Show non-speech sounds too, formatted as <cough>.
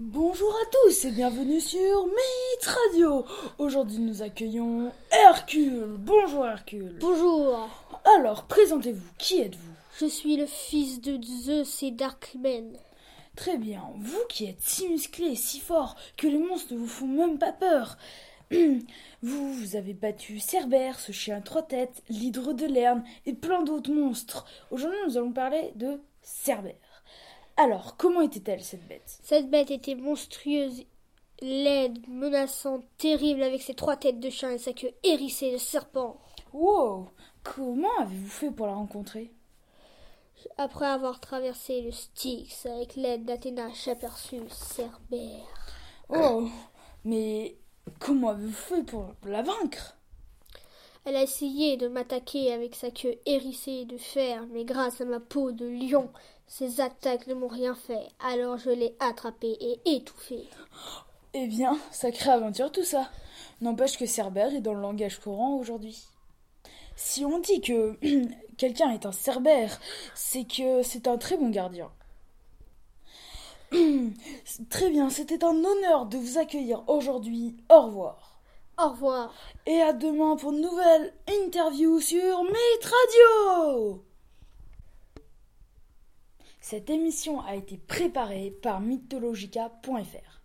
Bonjour à tous et bienvenue sur Myth Radio. Aujourd'hui nous accueillons Hercule. Bonjour Hercule. Bonjour, Alors présentez-vous, qui êtes-vous? Je suis le fils de Zeus et Darkman. Très bien, vous qui êtes si musclé et si fort que les monstres ne vous font même pas peur. <clears throat> Vous, vous avez battu Cerbère, ce chien à trois têtes, l'hydre de Lerne et plein d'autres monstres. Aujourd'hui nous allons parler de Cerbère. Alors, comment était-elle cette bête? Cette bête était monstrueuse, laide, menaçante, terrible avec ses trois têtes de chien et sa queue hérissée de serpent. Wow! Comment avez-vous fait pour la rencontrer? Après avoir traversé le Styx avec l'aide d'Athéna, j'aperçus Cerbère. Oh! Mais comment avez-vous fait pour la vaincre? Elle a essayé de m'attaquer avec sa queue hérissée de fer, mais grâce à ma peau de lion, ses attaques ne m'ont rien fait. Alors je l'ai attrapée et étouffée. Eh bien, sacrée aventure tout ça. N'empêche que Cerbère est dans le langage courant aujourd'hui. Si on dit que <clears throat> quelqu'un est un Cerbère, c'est que c'est un très bon gardien. <clears throat> très bien, c'était un honneur de vous accueillir aujourd'hui. Au revoir. Au revoir. Et à demain pour une nouvelle interview sur Myth Radio. Cette émission a été préparée par mythologica.fr.